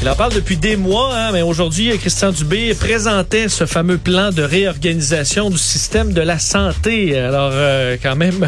Il en parle depuis des mois, hein, mais aujourd'hui, Christian Dubé présentait ce fameux plan de réorganisation du système de la santé. Alors, euh, quand même,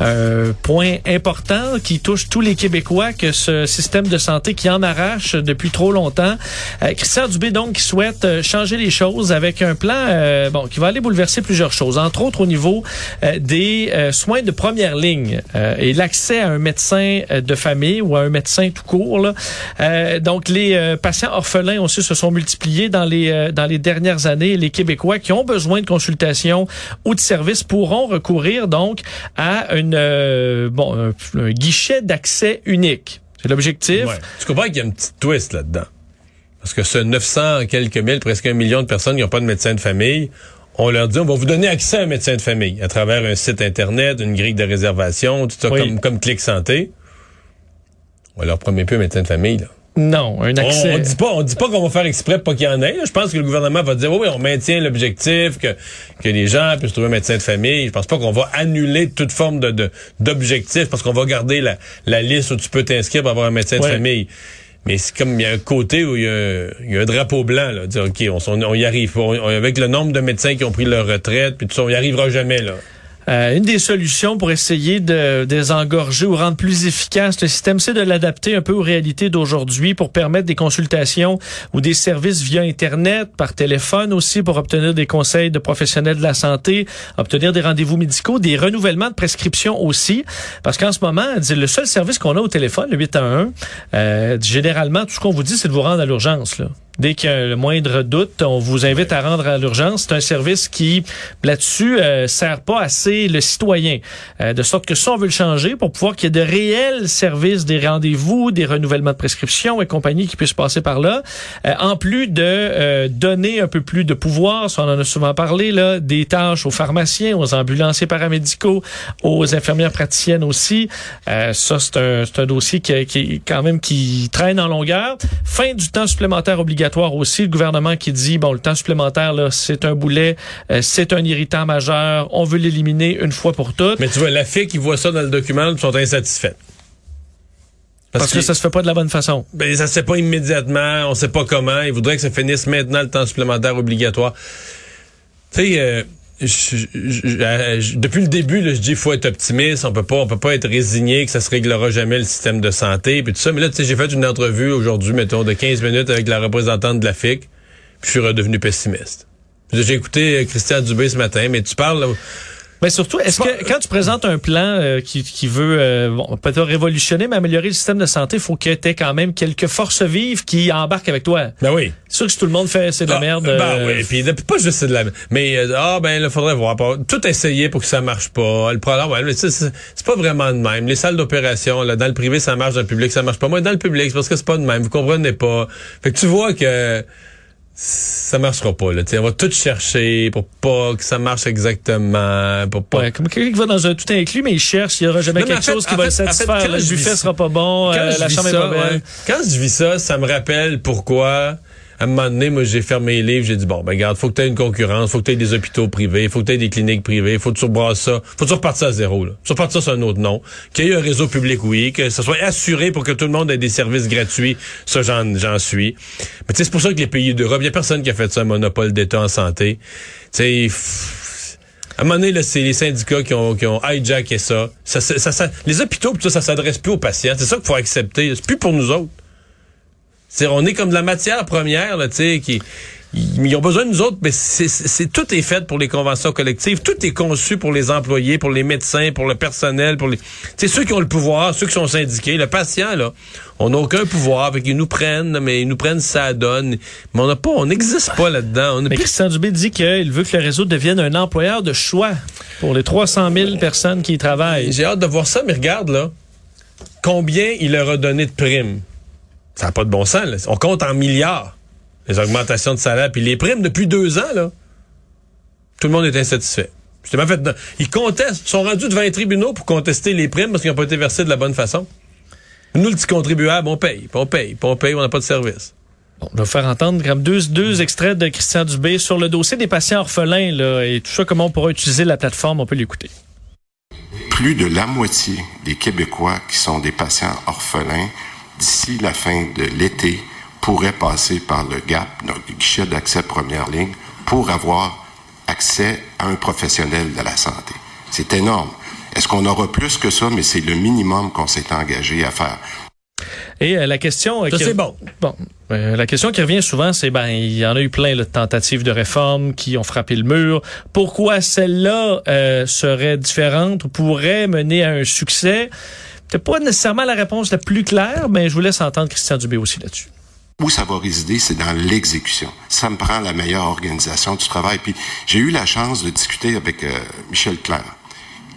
un point important qui touche tous les Québécois, que ce système de santé qui en arrache depuis trop longtemps. Euh, Christian Dubé, donc, qui souhaite euh, changer les choses avec un plan euh, bon, qui va aller bouleverser plusieurs choses, entre autres au niveau euh, des soins de première ligne et l'accès à un médecin de famille ou à un médecin tout court. Là. donc, les euh, patients orphelins aussi se sont multipliés dans les euh, dans les dernières années. Les Québécois qui ont besoin de consultation ou de services pourront recourir donc à une euh, bon un, un guichet d'accès unique. C'est l'objectif. Ouais. Tu comprends qu'il y a un petit twist là-dedans? Parce que ce 900 quelques mille, presque un million de personnes qui n'ont pas de médecin de famille, on leur dit on va vous donner accès à un médecin de famille à travers un site internet, une grille de réservation, tout ça Oui. comme, comme Clic Santé. On leur promet plus un médecin de famille. Là. Non, un On, accès. on dit pas, on dit pas qu'on va faire exprès pour qu'il y en ait. Je pense que le gouvernement va dire oui, oui, on maintient l'objectif que que les gens puissent trouver un médecin de famille. Je pense pas qu'on va annuler toute forme de d'objectif parce qu'on va garder la, la liste où tu peux t'inscrire pour avoir un médecin Ouais. de famille. Mais c'est comme il y a un côté où il y a, il y a un drapeau blanc là, dire ok, on, on y arrive. On- avec le nombre de médecins qui ont pris leur retraite, puis tout ça, on y arrivera jamais là. Euh, une des solutions pour essayer de désengorger ou rendre plus efficace le système, c'est de l'adapter un peu aux réalités d'aujourd'hui pour permettre des consultations ou des services via Internet, par téléphone aussi, pour obtenir des conseils de professionnels de la santé, obtenir des rendez-vous médicaux, des renouvellements de prescriptions aussi. Parce qu'en ce moment, le seul service qu'on a au téléphone, le 811, euh, généralement, tout ce qu'on vous dit, c'est de vous rendre à l'urgence. Dès qu'il y a le moindre doute, on vous invite à rendre à l'urgence. C'est un service qui, là-dessus, euh, sert pas assez le citoyen. Euh, de sorte que ça, on veut le changer pour pouvoir qu'il y ait de réels services, des rendez-vous, des renouvellements de prescriptions et compagnie qui puissent passer par là. Euh, en plus de euh, donner un peu plus de pouvoir, ça on en a souvent parlé, là, des tâches aux pharmaciens, aux ambulanciers paramédicaux, aux infirmières praticiennes aussi. Euh, ça, c'est un, un dossier qui, qui quand même qui traîne en longueur. Fin du temps supplémentaire obligatoire aussi. Le gouvernement qui dit, bon, le temps supplémentaire, là, c'est un boulet, euh, c'est un irritant majeur, on veut l'éliminer une fois pour toutes. Mais tu vois, la fille qui voit ça dans le document, ils sont insatisfaits. parce que, ça se fait pas de la bonne fason. Ben, ça se fait pas immédiatement, on sait pas comment. Ils voudraient que ça finisse maintenant le temps supplémentaire obligatoire. Tu sais, euh, je- depuis le début, là, je dis faut être optimiste. On peut pas, on peut pas être résigné que ça se réglera jamais le système de santé puis tout ça. Mais là, j'ai fait une entrevue aujourd'hui, mettons, de 15 minutes avec la représentante de la FIC, puis je suis redevenu pessimiste. J'ai écouté euh, Christian Dubé ce matin, mais tu parles là, Mais surtout, est-ce que quand tu présentes un plan euh, qui, qui veut euh, bon, peut-être révolutionner, mais améliorer le système de santé, il faut que tu aies quand même quelques forces vives qui embarquent avec toi. ben oui. C'est sûr que si tout le monde fait c'est de la Ah, merde. Ben euh, oui, puis pas juste c'est de la mais euh, ah ben il faudrait voir tout essayer pour que ça marche pas. Le problème ouais, mais c'est c'est c'est pas vraiment de même. Les salles d'opération là dans le privé ça marche, dans le public ça marche pas. Moi dans le public c'est parce que c'est pas de même, vous comprenez pas. Fait que tu vois que ça marchera pas là, on va tout chercher pour pas que ça marche exactement, pour pas Ouais, comme quelqu'un qui va dans un tout inclus, mais il cherche, il y aura jamais Non, quelque fait- chose qui va fait- le en fait, satisfaire. quand le buffet sera pas bon, Quand euh, je la chambre est pas belle. ouais, quand je vis ça, ça me rappelle pourquoi à un moment donné, moi, j'ai fermé les livres, j'ai dit, bon, ben, regarde, faut que tu aies une concurrence, faut que tu aies des hôpitaux privés, faut que tu aies des cliniques privées, faut que tu rebrasses ça, faut que tu repartes ça à zéro, là. Tu repartes ça sur un autre nom. Qu'il y ait un réseau public, oui, que ce soit assuré pour que tout le monde ait des services gratuits, ça, j'en, suis. Mais c'est pour ça que les pays d'Europe, il y a personne qui a fait ça, un monopole d'État en santé. Tu à un moment donné, c'est les syndicats qui ont, qui ont hijacké ça. Ça, ça, ça- ça- les hôpitaux, ça, ça s'adresse plus aux patients. C'est ça qu'il faut accepter. C'est plus pour nous autres. C'est, on est comme de la matière première, là, tu sais, qui, ils, ont besoin de nous autres, mais c'est, c'est- c'est- tout est fait pour les conventions collectives. Tout est conçu pour les employés, pour les médecins, pour le personnel, pour les, sais, ceux qui ont le pouvoir, ceux qui sont syndiqués. Le patient, là, on n'a aucun pouvoir, avec ils nous prennent, mais ils nous prennent, ça donne. Mais on n'a pas, on n'existe pas là-dedans. Mais plus- Christian Dubé dit qu'il veut que le réseau devienne un employeur de choix pour les 300 000 personnes qui y travaillent. J'ai hâte de voir ça, mais regarde, là, combien il leur a donné de primes. Ça n'a pas de bon sens, là. On compte en milliards, les augmentations de salaire, puis les primes depuis deux ans, là. Tout le monde est insatisfait. Justement, en fait, ils contestent, sont rendus devant les tribunaux pour contester les primes parce qu'ils n'ont pas été versés de la bonne façon. Nous, le petit contribuable, on paye, puis on paye, puis on paye, on n'a pas de service. Bon, on va faire entendre comme deux, deux extraits de Christian Dubé sur le dossier des patients orphelins là, et tout ça, comment on pourra utiliser la plateforme. On peut l'écouter. Plus de la moitié des Québécois qui sont des patients orphelins d'ici la fin de l'été pourraient passer par le GAP, notre guichet d'accès première ligne, pour avoir accès à un professionnel de la santé. C'est énorme. Est-ce qu'on aura plus que ça, mais c'est le minimum qu'on s'est engagé à faire. Et euh, la question... euh, Ça, qui- c'est bon. Bon, euh, la question qui revient souvent, c'est ben il y en a eu plein là, de tentatives de réforme qui ont frappé le mur. Pourquoi celle-là euh, serait différente ou pourrait mener à un succès? Peut-être pas nécessairement la réponse la plus claire, mais je vous laisse entendre Christian Dubé aussi là-dessus. Où ça va résider, c'est dans l'exécution. Ça me prend la meilleure organisation du travail. Puis j'ai eu la chance de discuter avec euh, Michel Clair,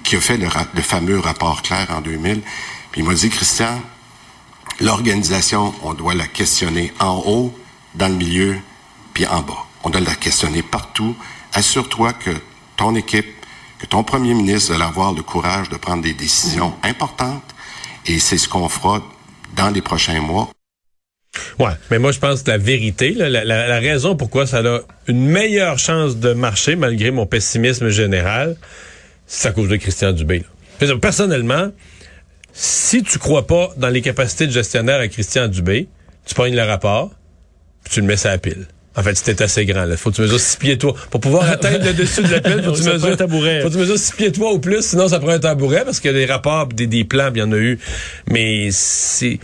qui a fait le, fameux rapport Clair en 2000. Puis il m'a dit, Christian, l'organisation, on doit la questionner en haut, dans le milieu, puis en bas. On doit la questionner partout. Assure-toi que ton équipe, que ton premier ministre va avoir le courage de prendre des décisions importantes. Et c'est ce qu'on fera dans les prochains mois. Ouais, mais moi je pense que la vérité, là, la, raison pourquoi ça a une meilleure chance de marcher malgré mon pessimisme général, c'est à cause de Christian Dubé. là. Personnellement, si tu crois pas dans les capacités de gestionnaire à Christian Dubé, tu pognes le rapport, puis tu le mets sur la pile. En fait, c'était assez grand. Là. Faut que tu mesures six pieds toi. Pour pouvoir atteindre le dessus de la pile, faut que tu Ça mesures un tabouret. Faut que tu mesures six pieds toi ou plus, sinon ça prend un tabouret parce que des rapports, des, des plans, il y en a eu. Mais c'est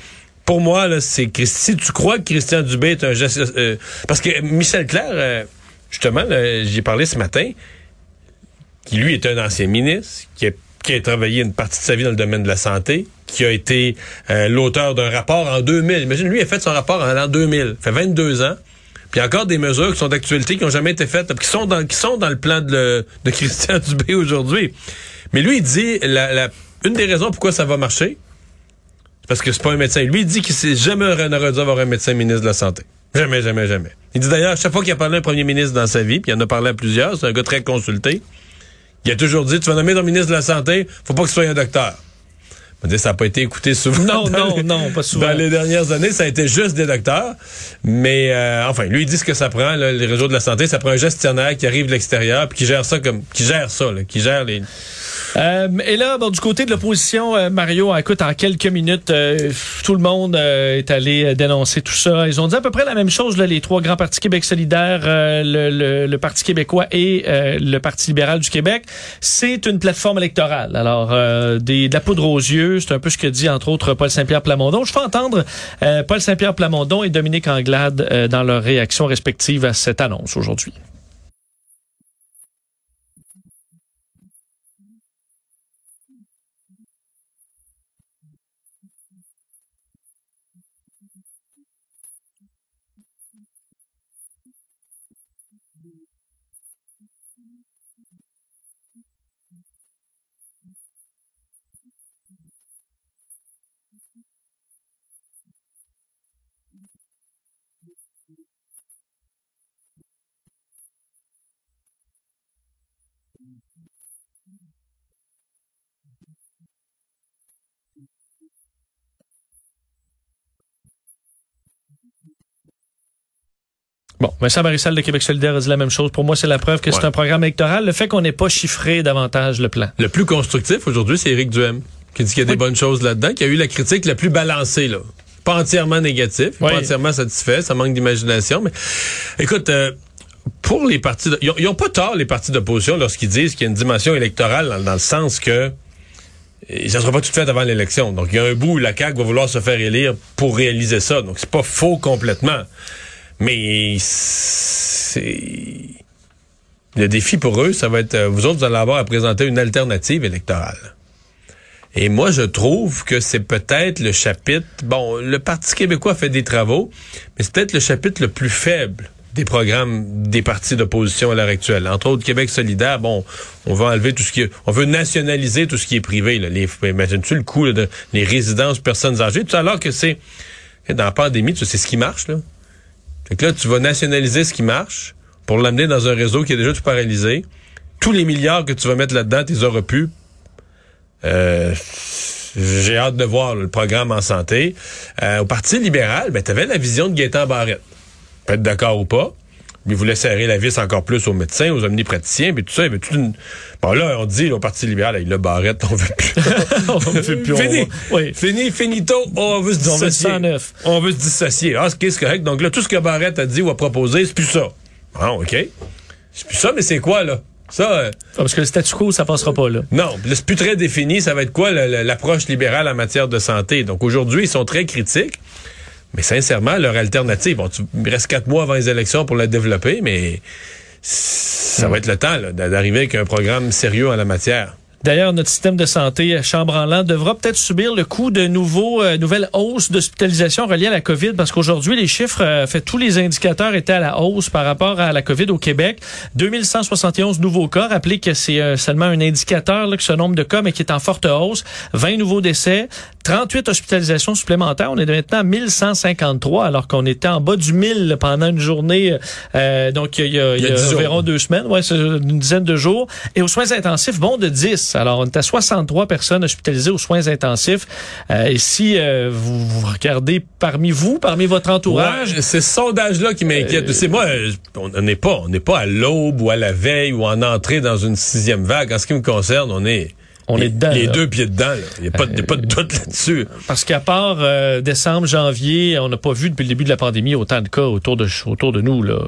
pour moi là, c'est si tu crois que Christian Dubé est un geste, euh, parce que Michel Clair, euh, justement, là, j'y ai parlé ce matin, qui lui est un ancien ministre, qui a, qui a travaillé une partie de sa vie dans le domaine de la santé, qui a été euh, l'auteur d'un rapport en 2000. Imagine, lui a fait son rapport en l'an 2000, fait 22 ans. Puis il y a encore des mesures qui sont d'actualité, qui n'ont jamais été faites, qui sont dans, qui sont dans le plan de, de Christian Dubé aujourd'hui. Mais lui, il dit, la, la- une des raisons pourquoi ça va marcher, parce que c'est pas un médecin. Lui, il dit qu'il s'est jamais n'aurait dû avoir un médecin ministre de la Santé. Jamais, jamais, jamais. Il dit d'ailleurs, chaque fois qu'il a parlé à un premier ministre dans sa vie, puis il en a parlé à plusieurs, c'est un gars très consulté, il a toujours dit, tu vas nommer ton ministre de la Santé, faut pas que ce soit un docteur. On ça n'a pas été écouté souvent. Non, non, non, pas souvent. Dans les dernières années, ça a été juste des docteurs. Mais euh, enfin, lui, il dit ce que ça prend, là, les réseaux de la santé, ça prend un gestionnaire qui arrive de l'extérieur puis qui gère ça comme qui gère ça, là, qui gère les. Euh, et là, bon, du côté de l'opposition, euh, Mario, écoute, en quelques minutes, tout le monde est allé dénoncer tout ça. Ils ont dit à peu près la même chose, là, les trois grands partis Québec solidaire, le, le- le Parti québécois et le Parti libéral du Québec. C'est une plateforme électorale. Alors, des, de la poudre aux yeux, c'est un peu ce que dit, entre autres, Paul Saint-Pierre Plamondon. Je fais entendre euh, Paul Saint-Pierre Plamondon et Dominique Anglade euh, dans leurs réactions respectives à cette annonce aujourd'hui. Bon, Vincent Marissal de Québec solidaire a dit la même chose. Pour moi, c'est la preuve que c'est un programme électoral. Le fait qu'on n'ait pas chiffré davantage le plan. Le plus constructif aujourd'hui, c'est Éric Duhem, qui dit qu'il y a des bonnes choses là-dedans, qui a eu la critique la plus balancée, là. Pas entièrement négatif, Oui. pas entièrement satisfait, ça manque d'imagination, mais écoute, euh, pour les partis, ils, ont, ils ont pas tort les partis d'opposition lorsqu'ils disent qu'il y a une dimension électorale dans, dans le sens que eh, ça sera pas tout fait avant l'élection. Donc il y a un bout où la CAQ va vouloir se faire élire pour réaliser ça. Donc c'est pas faux complètement, mais c'est le défi pour eux, ça va être, euh, vous autres, vous allez avoir à présenter une alternative électorale. Et moi, je trouve que c'est peut-être le chapitre, bon, le Parti québécois fait des travaux, mais c'est peut-être le chapitre le plus faible des programmes des partis d'opposition à l'heure actuelle. Entre autres, Québec solidaire, bon, on veut enlever tout ce qui est, on veut nationaliser tout ce qui est privé, là. Les, imagines-tu le coût, là, de les résidences personnes âgées, tout alors que c'est, dans la pandémie, tu sais, c'est ce qui marche, là. Fait que là, tu vas nationaliser ce qui marche pour l'amener dans un réseau qui est déjà tout paralysé. Tous les milliards que tu vas mettre là-dedans, tu les auras pu. Euh, j'ai hâte de voir le programme en santé. Euh, au Parti libéral, ben, tu avais la vision de Gaétan Barrette. Peut-être d'accord ou pas? Mais il voulait serrer la vis encore plus aux médecins, aux omnipraticiens, puis tout ça. Il toute une... Bon, là, on dit, là, au Parti libéral, avec le Barrette, on veut plus. on veut plus. Fini. On... Oui. Fini, finito. On veut se dissocier. On veut, se dissocier. Ah, c'est correct. Donc là, tout ce que Barrette a dit ou a proposé, c'est plus ça. Bon, OK. C'est plus ça, mais c'est quoi, là? Ça, euh, parce que le statu quo, ça passera pas là. Non, c'est plus très défini. Ça va être quoi l'approche libérale en matière de santé? Donc aujourd'hui, ils sont très critiques. Mais sincèrement, leur alternative, bon, tu, il reste quatre mois avant les élections pour la développer, mais ça va être le temps d'arriver avec un programme sérieux en la matière. D'ailleurs, notre système de santé chambranlant devra peut-être subir le coût de nouveaux, euh, nouvelles hausses d'hospitalisation reliées à la COVID parce qu'aujourd'hui, les chiffres, euh, fait, tous les indicateurs étaient à la hausse par rapport à la COVID au Québec. 2171 nouveaux cas. Rappelez que c'est euh, seulement un indicateur, là, que ce nombre de cas, mais qui est en forte hausse. 20 nouveaux décès. 38 hospitalisations supplémentaires. On est maintenant à 1153 alors qu'on était en bas du 1000 pendant une journée. Euh, donc, il y a, il y a, il y a environ deux semaines. Ouais, c'est une dizaine de jours. Et aux soins intensifs, bon de 10. Alors, on est à 63 personnes hospitalisées aux soins intensifs. Euh, et si euh, vous, vous, regardez parmi vous, parmi votre entourage... Ouais, c'est ce sondage-là qui m'inquiète. Euh, c'est moi, on n'est pas, on n'est pas à l'aube ou à la veille ou en entrée dans une sixième vague. En ce qui me concerne, on est on les, est dedans. Les là. deux pieds dedans. Il n'y a, pas de, pas de doute là-dessus. Parce qu'à part euh, décembre, janvier, on n'a pas vu depuis le début de la pandémie autant de cas autour de autour de nous. Là.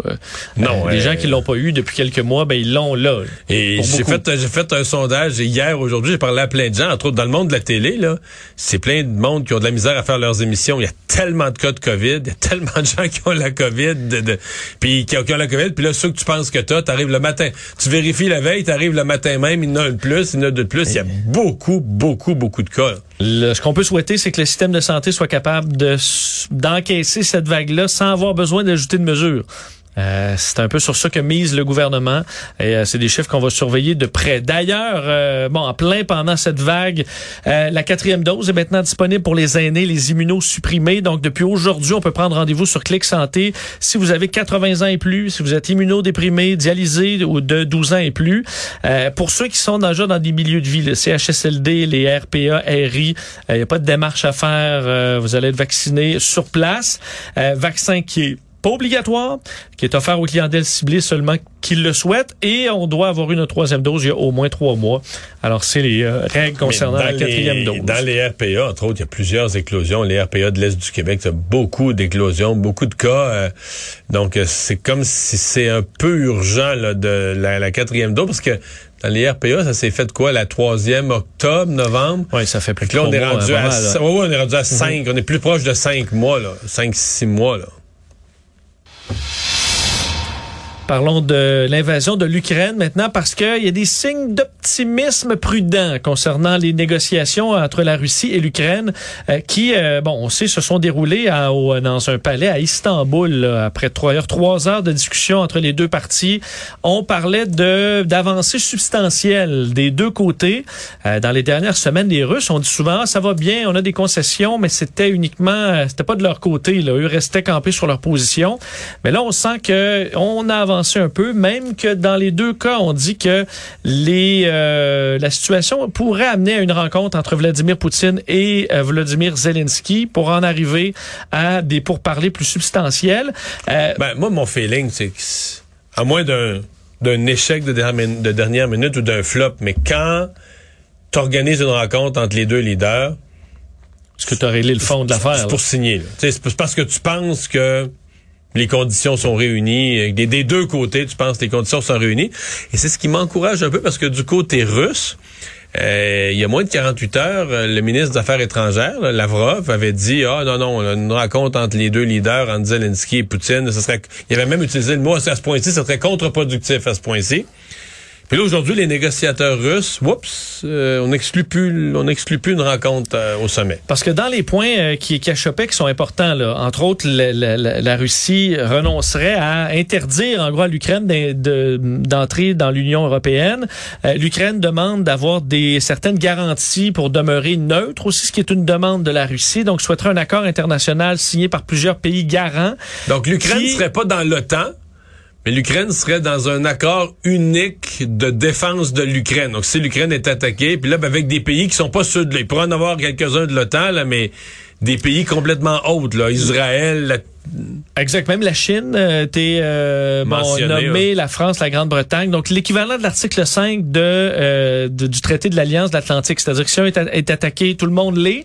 Non, euh, les gens qui l'ont pas eu depuis quelques mois, ben ils l'ont là. Et j'ai fait, j'ai fait un sondage hier, aujourd'hui, j'ai parlé à plein de gens, entre autres dans le monde de la télé. là. C'est plein de monde qui ont de la misère à faire leurs émissions. Il y a tellement de cas de COVID, il y a tellement de gens qui ont la COVID, de, de, puis qui ont, qui ont la COVID, puis là, ceux que tu penses que tu as, t'arrives le matin. Tu vérifies la veille, t'arrives le matin même, il y en a un de plus, il y en a deux de plus. Il y a beaucoup, beaucoup, beaucoup de cas. Le, ce qu'on peut souhaiter, c'est que le système de santé soit capable de d'encaisser cette vague-là sans avoir besoin d'ajouter de mesures. Euh, c'est un peu sur ça que mise le gouvernement et euh, c'est des chiffres qu'on va surveiller de près. D'ailleurs, euh, bon, en plein pendant cette vague, euh, la quatrième dose est maintenant disponible pour les aînés, les immunosupprimés. Donc depuis aujourd'hui, on peut prendre rendez-vous sur Clic Santé si vous avez 80 ans et plus, si vous êtes immunodéprimé, dialysé ou de 12 ans et plus. Euh, pour ceux qui sont déjà dans des milieux de vie, le CHSLD, les RPA, RI, il n'y a pas de démarche à faire. vous allez être vacciné sur place. vaccin qui est pas obligatoire, qui est offert aux clientèles ciblées seulement qui le souhaitent, et on doit avoir une troisième dose il y a au moins trois mois. Alors, c'est les euh, règles concernant la quatrième les, dose. Dans les RPA, entre autres, il y a plusieurs éclosions. Les RPA de l'Est du Québec, il y a beaucoup d'éclosions, beaucoup de cas. Euh, donc, c'est comme si c'est un peu urgent là, de la, la quatrième dose, parce que dans les RPA, ça s'est fait quoi, la troisième octobre, novembre? Oui, ça fait plus que là, on est rendu mois, à, mal, ouais, ouais, on est rendu à cinq. Mm -hmm. On est plus proche de cinq mois, là. Cinq, six mois, là. Parlons de l'invasion de l'Ukraine maintenant parce qu'il y a des signes d'optimisme prudent concernant les négociations entre la Russie et l'Ukraine euh, qui, euh, bon, on sait, se sont déroulées dans un palais à Istanbul là, après trois heures, trois heures de discussion entre les deux parties. On parlait de d'avancées substantielles des deux côtés. Euh, dans les dernières semaines, les Russes ont dit souvent ah, ça va bien, on a des concessions, mais c'était uniquement, c'était pas de leur côté. Là. Eux restaient campés sur leur position. Mais là, on sent que on a avancé un peu, même que dans les deux cas, on dit que les euh, la situation pourrait amener à une rencontre entre Vladimir Poutine et euh, Vladimir Zelensky pour en arriver à des pourparlers plus substantiels. Euh, ben, moi, mon feeling, c'est à moins d'un d'un échec de dernière, de dernière minute ou d'un flop, mais quand tu organises une rencontre entre les deux leaders, est-ce que tu as réglé le fond de l'affaire? C'est pour signer. C'est parce que tu penses que les conditions sont réunies. Des, des, deux côtés, tu penses les conditions sont réunies. Et c'est ce qui m'encourage un peu parce que du côté russe, euh, il y a moins de 48 heures, le ministre des Affaires étrangères, Lavrov, avait dit ah non non, une rencontre entre les deux leaders, entre Zelensky et Poutine, ce serait, il avait même utilisé le mot à ce point-ci, ce serait contre-productif à ce point-ci. Puis là, aujourd'hui, les négociateurs russes, oups, euh, on n'exclut plus, on plus une rencontre euh, au sommet. Parce que dans les points euh, qui, qui qui sont importants, là, entre autres, la, la, la, Russie renoncerait à interdire, en gros, à l'Ukraine d'entrer dans l'Union européenne. L'Ukraine demande d'avoir des certaines garanties pour demeurer neutre aussi, ce qui est une demande de la Russie. Donc, souhaiterait un accord international signé par plusieurs pays garants. Donc, l'Ukraine ne qui... serait pas dans l'OTAN mais l'Ukraine serait dans un accord unique de défense de l'Ukraine. Donc, si l'Ukraine est attaquée, puis là, ben, avec des pays qui sont pas ceux de... Il pourrait en avoir quelques-uns de l'OTAN, là, mais des pays complètement autres, là. Israël, la Exact. Même la Chine euh, t'es euh, bon, nommée, la France, la Grande-Bretagne. Donc l'équivalent de l'article 5 de, euh, de- du traité de l'Alliance de l'Atlantique. C'est-à-dire que si un est, attaqué, tout le monde l'est.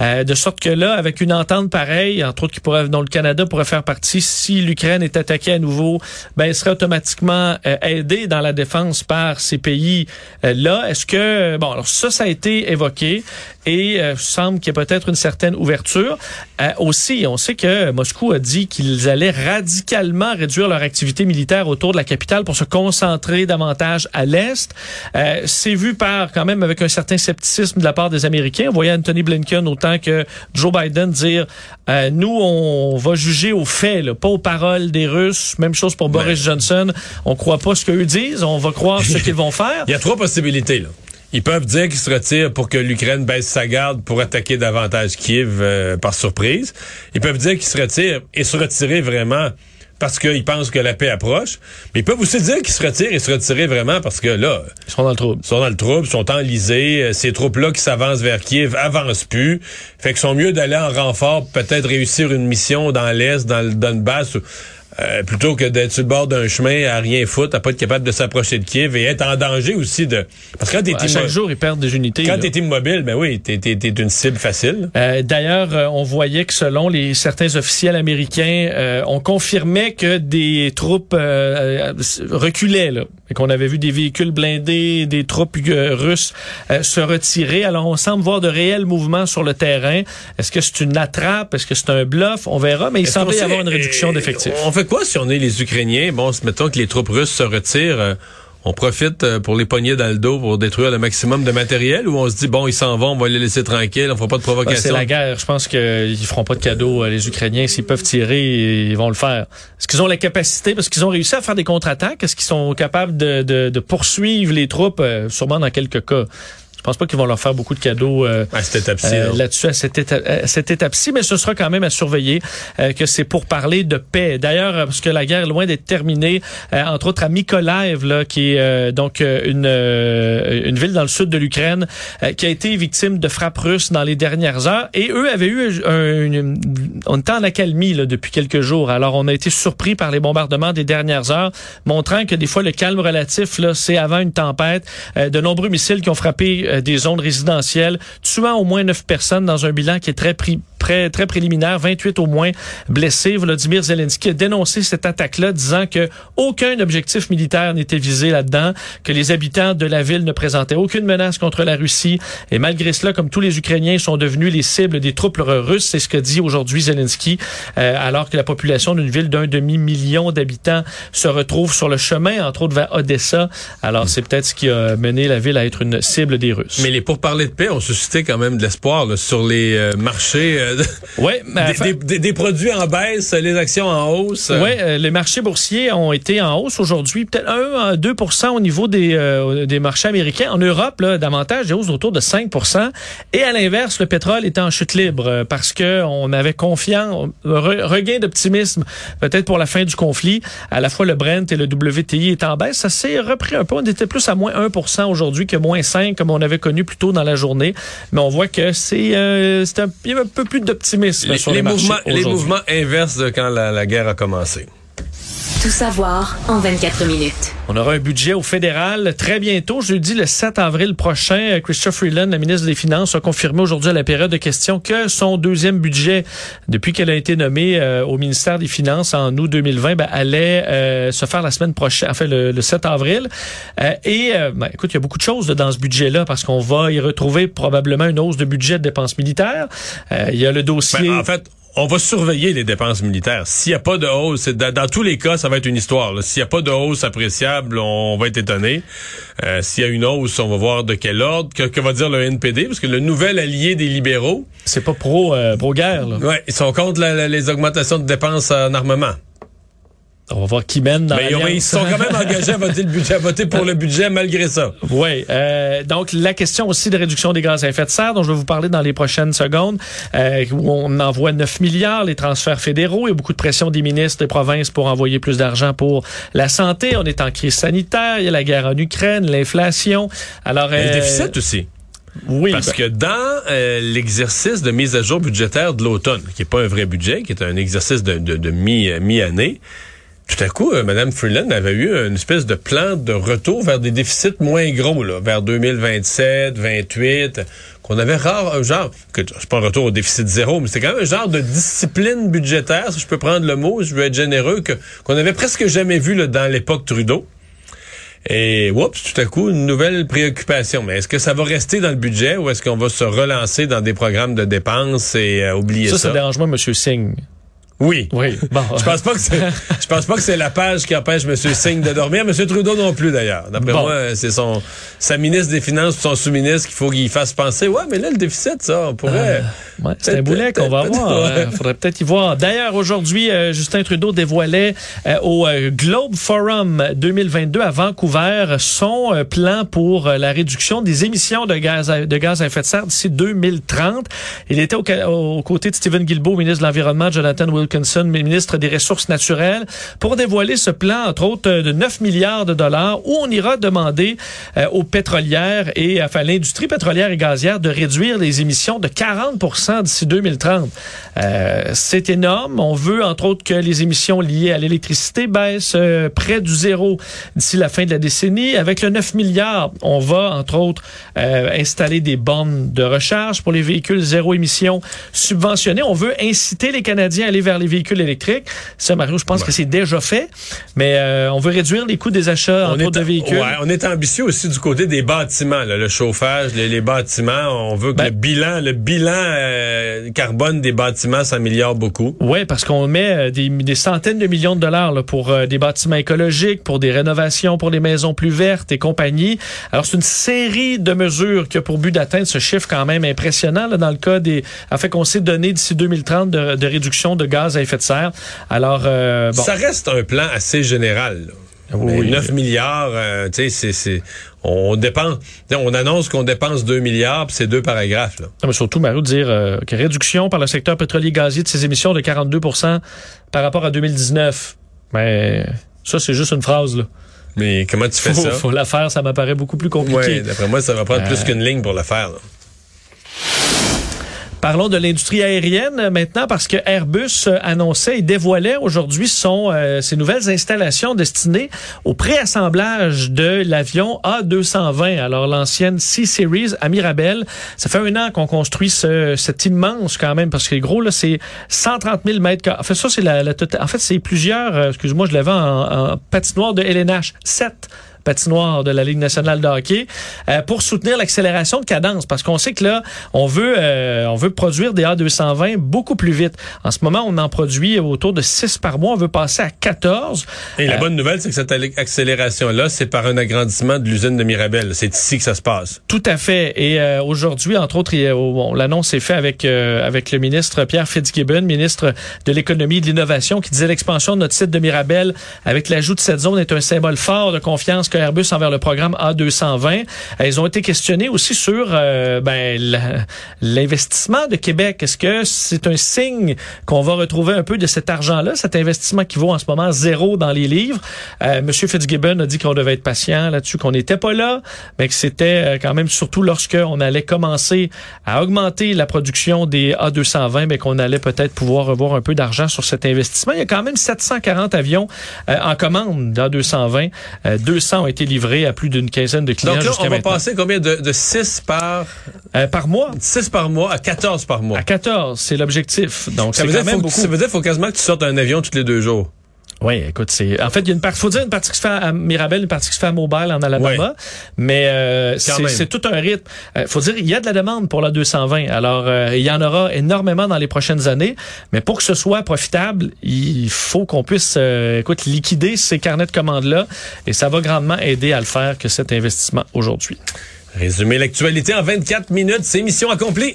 Euh, de sorte que là, avec une entente pareille, entre autres qui pourrait, dont le Canada pourrait faire partie, si l'Ukraine est attaquée à nouveau, ben elle serait automatiquement euh, aidée dans la défense par ces pays euh, là. Est-ce que bon alors ça, ça a été évoqué et euh, semble qu'il y a peut-être une certaine ouverture. Euh, aussi, on sait que Moscou a dit qu'ils allaient radicalement réduire leur activité militaire autour de la capitale pour se concentrer davantage à l'est. Euh, C'est vu par quand même avec un certain scepticisme de la part des Américains. On voyait Anthony Blinken autant que Joe Biden dire euh, nous on va juger aux faits, là, pas aux paroles des Russes. Même chose pour Boris Johnson. On croit pas ce qu'eux disent, on va croire ce qu'ils vont faire. Il y a trois possibilités. Là. Ils peuvent dire qu'ils se retirent pour que l'Ukraine baisse sa garde pour attaquer davantage Kiev euh, par surprise. Ils peuvent dire qu'ils se retirent et se retirer vraiment parce qu'ils pensent que la paix approche. Mais ils peuvent aussi dire qu'ils se retirent et se retirer vraiment parce que là, Ils sont dans le trouble. ils sont dans le trouble, ils sont enlisés. euh, Ces troupes-là qui s'avancent vers Kiev avancent plus. Fait qu'ils sont mieux d'aller en renfort, peut-être réussir une mission dans l'Est, dans le Donbass, euh, plutôt que d'être sur le bord d'un chemin à rien foutre, à pas être capable de s'approcher de Kiev et être en danger aussi de... Parce que quand t'es À chaque jour, ils perdent des unités. quand t'es immobile, ben oui, t'es, t'es, t'es une cible facile. Euh, D'ailleurs, euh, on voyait que selon les certains officiels américains, euh, on confirmait que des troupes reculaient, là, et qu'on avait vu des véhicules blindés, des troupes euh, russes euh, se retirer. Alors, on semble voir de réels mouvements sur le terrain. Est-ce que c'est une attrape? Est-ce que c'est un bluff? On verra, mais il qu'on y avoir une réduction euh, d'effectifs. On fait quoi si on est les Ukrainiens? Bon, mettons que les troupes russes se retirent. On profite euh, pour les pogner dans le dos pour détruire le maximum de matériel ou on se dit, bon, ils s'en vont, on va les laisser tranquilles, on fera pas de Ben, provocation? c'est la guerre. Je pense qu'ils feront pas de cadeaux, euh, les Ukrainiens. S'ils peuvent tirer, ils vont le faire. Est-ce qu'ils ont la capacité? Parce qu'ils ont réussi à faire des contre-attaques. Est-ce qu'ils sont capables de, de, de poursuivre les troupes? Euh, sûrement dans quelques cas. Je pense pas qu'ils vont leur faire beaucoup de cadeaux euh, à cette étape-ci. euh, là. là-dessus à cette, éta- à cette étape-ci, mais ce sera quand même à surveiller euh, que c'est pour parler de paix. D'ailleurs, euh, parce que la guerre est loin d'être terminée, euh, entre autres à Mykolaiv, là, qui est euh, donc une, euh, une ville dans le sud de l'Ukraine, euh, qui a été victime de frappes russes dans les dernières heures. Et eux avaient eu un, une- on était en accalmie là, depuis quelques jours. Alors on a été surpris par les bombardements des dernières heures, montrant que des fois le calme relatif, là, c'est avant une tempête. Euh, de nombreux missiles qui ont frappé euh, des zones résidentielles, tuant au moins neuf personnes dans un bilan qui est très pris très, très préliminaire, 28 au moins blessés. Vladimir Zelensky a dénoncé cette attaque-là, disant que aucun objectif militaire n'était visé là-dedans, que les habitants de la ville ne présentaient aucune menace contre la Russie. Et malgré cela, comme tous les Ukrainiens sont devenus les cibles des troupes russes, c'est ce que dit aujourd'hui Zelensky, euh, alors que la population d'une ville d'un demi-million d'habitants se retrouve sur le chemin, entre autres vers Odessa. Alors c'est peut-être ce qui a mené la ville à être une cible des Russes. Mais les pourparlers de paix ont suscité quand même de l'espoir sur les euh, marchés. euh, ouais, mais des, des- des- des produits en baisse, les actions en hausse. euh. Oui, les marchés boursiers ont été en hausse aujourd'hui, peut-être 1 à 2% au niveau des, euh, des marchés américains. En Europe, là, davantage, des hausses autour de 5 Et à l'inverse, le pétrole est en chute libre euh, parce que on avait confiance, un re- regain d'optimisme peut-être pour la fin du conflit. À la fois le Brent et le WTI est en baisse. Ça s'est repris un peu. On était plus à moins 1 aujourd'hui que moins 5 comme on avait connu plus tôt dans la journée. Mais on voit que c'est euh, un, un peu plus d'optimisme les, sur les les, marchés mouvements, les aujourd'hui. mouvements inverses de quand la, la guerre a commencé. Tout savoir en 24 minutes. On aura un budget au fédéral très bientôt, jeudi le 7 avril prochain. Christophe Freeland, la ministre des Finances, a confirmé aujourd'hui à la période de questions que son deuxième budget, depuis qu'elle a été nommée euh, au ministère des Finances en août 2020, ben, allait euh, se faire la semaine prochaine, enfin le, le 7 avril. Euh, et euh, ben, écoute, il y a beaucoup de choses dans ce budget-là parce qu'on va y retrouver probablement une hausse de budget de dépenses militaires. Euh, il y a le dossier... Ben, en fait, on va surveiller les dépenses militaires. S'il n'y a pas de hausse, c'est- dans, dans tous les cas, ça va être une histoire. S'il n'y a pas de hausse appréciable, on va être étonné. Euh, S'il y a une hausse, on va voir de quel ordre. Que, que va dire le NPD? Parce que le nouvel allié des libéraux, C'est pas pro, euh, pro-guerre, là. ouais, ils sont contre la- la- les augmentations de dépenses en armement. On va voir qui mène dans Mais ils, ont- ils sont quand même engagés à voter, le budget, à voter pour le budget malgré ça. Oui. euh, donc, la question aussi de réduction des gaz à effet de serre, dont je vais vous parler dans les prochaines secondes, euh, où on envoie 9 milliards, les transferts fédéraux. Il y a beaucoup de pression des ministres des provinces pour envoyer plus d'argent pour la santé. On est en crise sanitaire. Il y a la guerre en Ukraine, l'inflation. Alors, Et le euh, déficit aussi. Oui. Parce ben, que dans euh, l'exercice de mise à jour budgétaire de l'automne, qui est pas un vrai budget, qui est un exercice de, de, de mi, euh, mi-année, tout à coup, euh, Mme Freeland avait eu une espèce de plan de retour vers des déficits moins gros, là, vers 2027, 28, qu'on avait rare, un genre, que c'est pas un retour au déficit zéro, mais c'est quand même un genre de discipline budgétaire, si je peux prendre le mot, je veux être généreux, que qu'on avait presque jamais vu là, dans l'époque Trudeau. Et oups, tout à coup, une nouvelle préoccupation. Mais est-ce que ça va rester dans le budget ou est-ce qu'on va se relancer dans des programmes de dépenses et euh, oublier ça, ça? ça? dérange moi, M. Singh. Oui. Oui. Bon. Je pense pas que c'est, je pense pas que c'est la page qui empêche M. Singh de dormir. M. Trudeau non plus, d'ailleurs. D'après Bon. moi, c'est son, sa ministre des Finances, son sous-ministre qu'il faut qu'il fasse penser. Ouais, mais là, le déficit, ça, on pourrait. Ouais, c'est un boulet qu'on va avoir. ouais. Il faudrait peut-être y voir. D'ailleurs, aujourd'hui, euh, Justin Trudeau dévoilait euh, au euh, Globe Forum 2022 à Vancouver son euh, plan pour euh, la réduction des émissions de gaz à, de gaz à effet de serre d'ici 2030. Il était au aux côtés de Stephen Guilbeault, ministre de l'Environnement, Jonathan Wilkinson, ministre des Ressources naturelles, pour dévoiler ce plan, entre autres, de 9 milliards de dollars, où on ira demander euh, aux pétrolières et enfin l'industrie pétrolière et gazière de réduire les émissions de 40 d'ici 2030. Euh, c'est énorme. On veut, entre autres, que les émissions liées à l'électricité baissent euh, près du zéro d'ici la fin de la décennie. Avec le 9 milliards, on va, entre autres, euh, installer des bornes de recharge pour les véhicules zéro émission subventionnés. On veut inciter les Canadiens à aller vers les véhicules électriques. Ça, Mario, je pense que c'est déjà fait. Mais euh, on veut réduire les coûts des achats, autres, de véhicules. ouais, on est ambitieux aussi du côté des bâtiments, là, le chauffage, les, les bâtiments. On veut que Ben- le bilan, le bilan euh, carbone des bâtiments s'améliore beaucoup. Oui, parce qu'on met euh, des, des centaines de millions de dollars là, pour euh, des bâtiments écologiques, pour des rénovations, pour des maisons plus vertes et compagnie. Alors, c'est une série de mesures qui a pour but d'atteindre ce chiffre quand même impressionnant là, dans le cas des... En fait, qu'on s'est donné d'ici 2030 de, de réduction de gaz à effet de serre. Alors, euh, bon... Ça reste un plan assez général. là. Mais Oui. 9 milliards, euh, tu sais, c'est, on dépense, on annonce qu'on dépense 2 milliards, puis c'est deux paragraphes. Là. Non, mais surtout, Mario, de dire euh, que réduction par le secteur pétrolier gazier de ses émissions de 42% par rapport à 2019. Mais ça, c'est juste une phrase. Là. Mais comment tu fais Faut, ça? faut la faire, ça m'apparaît beaucoup plus compliqué. Ouais, d'après moi, ça va prendre plus qu'une ligne pour le faire. là. Parlons de l'industrie aérienne euh, maintenant parce que Airbus euh, annonçait et dévoilait aujourd'hui son euh, ses nouvelles installations destinées au préassemblage de l'avion A220. Alors l'ancienne C-Series à Mirabel, ça fait un an qu'on construit ce, cet immense quand même parce que gros là c'est 130 000 mètres. En fait ça c'est la, la totale- En fait c'est plusieurs. euh, Excuse-moi je l'avais en, en patinoire de LNH 7 patinoire de la Ligue nationale de hockey euh, pour soutenir l'accélération de cadence parce qu'on sait que là on veut euh, on veut produire des A220 beaucoup plus vite. En ce moment, on en produit autour de 6 par mois, on veut passer à 14. Et la Euh, bonne nouvelle, c'est que cette allé- accélération-là, c'est par un agrandissement de l'usine de Mirabel. C'est ici que ça se passe. Tout à fait. Et aujourd'hui, entre autres, bon, l'annonce est faite avec avec le ministre Pierre Fitzgibbon, ministre de l'économie et de l'innovation, qui disait l'expansion de notre site de Mirabel avec l'ajout de cette zone est un symbole fort de confiance que Envers le programme A220. Euh, Ils ont été questionnés aussi sur euh, ben, l'investissement de Québec. Est-ce que c'est un signe qu'on va retrouver un peu de cet argent-là, cet investissement qui vaut en ce moment zéro dans les livres? Euh, Monsieur Fitzgibbon a dit qu'on devait être patient là-dessus, qu'on n'était pas là, mais que c'était euh, quand même surtout lorsqu'on allait commencer à augmenter la production des A220, mais qu'on allait peut-être pouvoir revoir un peu d'argent sur cet investissement. Il y a quand même 740 avions en commande d'A220. Euh, 200 ont été livrés à plus d'une quinzaine de clients Donc là, on va maintenant. passer combien de, de 6 par Euh, par mois 6 par mois à 14 par mois. à 14, c'est l'objectif. Donc Ça veut, quand dire, même faut, beaucoup. ça veut dire qu'il faut quasiment que tu sortes un avion tous les deux jours. Oui, écoute, c'est en fait il y a une partie, faut dire une partie qui se fait à Mirabel, une partie qui se fait à Mobile en Alabama, mais euh, c'est tout un rythme. Euh, faut dire il y a de la demande pour la 220. Alors euh, il y en aura énormément dans les prochaines années, mais pour que ce soit profitable, il faut qu'on puisse euh, écoute liquider ces carnets de commandes là et ça va grandement aider à le faire que cet investissement aujourd'hui. Résumer l'actualité en 24 minutes, c'est mission accomplie.